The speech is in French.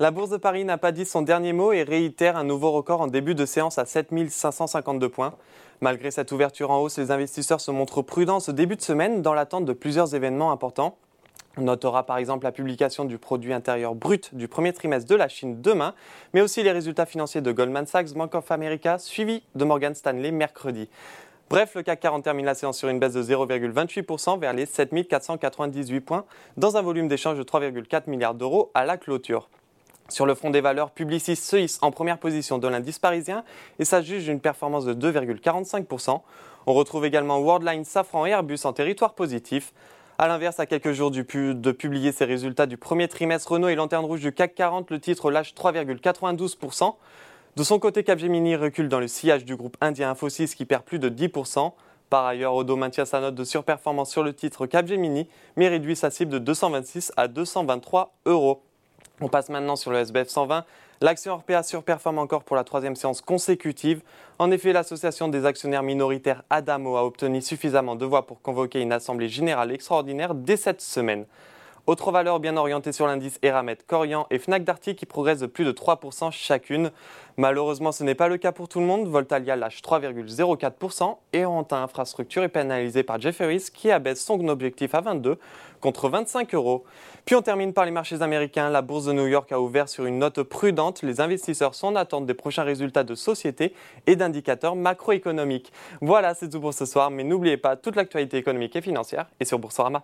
La Bourse de Paris n'a pas dit son dernier mot et réitère un nouveau record en début de séance à 7552 points. Malgré cette ouverture en hausse, les investisseurs se montrent prudents ce début de semaine dans l'attente de plusieurs événements importants. On notera par exemple la publication du produit intérieur brut du premier trimestre de la Chine demain, mais aussi les résultats financiers de Goldman Sachs, Bank of America, suivis de Morgan Stanley mercredi. Bref, le CAC 40 termine la séance sur une baisse de 0,28% vers les 7498 points, dans un volume d'échange de 3,4 milliards d'euros à la clôture. Sur le front des valeurs, Publicis se hisse en première position de l'indice parisien et s'ajuge d'une performance de 2,45%. On retrouve également Worldline, Safran et Airbus en territoire positif. A l'inverse, à quelques jours de publier ses résultats du premier trimestre, Renault et Lanterne Rouge du CAC 40, le titre lâche 3,92%. De son côté, Capgemini recule dans le sillage du groupe indien Infosys qui perd plus de 10%. Par ailleurs, Odo maintient sa note de surperformance sur le titre Capgemini, mais réduit sa cible de 226 à 223 euros. On passe maintenant sur le SBF 120. L'action Orpea surperforme encore pour la troisième séance consécutive. En effet, l'association des actionnaires minoritaires Adamo a obtenu suffisamment de voix pour convoquer une assemblée générale extraordinaire dès cette semaine. Autre valeur bien orientée sur l'indice Eramet, Corian et Fnac Darty qui progressent de plus de 3% chacune. Malheureusement, ce n'est pas le cas pour tout le monde. Voltalia lâche 3,04% et Antin Infrastructure est pénalisé par Jefferies qui abaisse son objectif à 22 contre 25 euros. Puis on termine par les marchés américains. La bourse de New York a ouvert sur une note prudente. Les investisseurs sont en attente des prochains résultats de société et d'indicateurs macroéconomiques. Voilà, c'est tout pour ce soir, mais n'oubliez pas toute l'actualité économique et financière est sur Boursorama.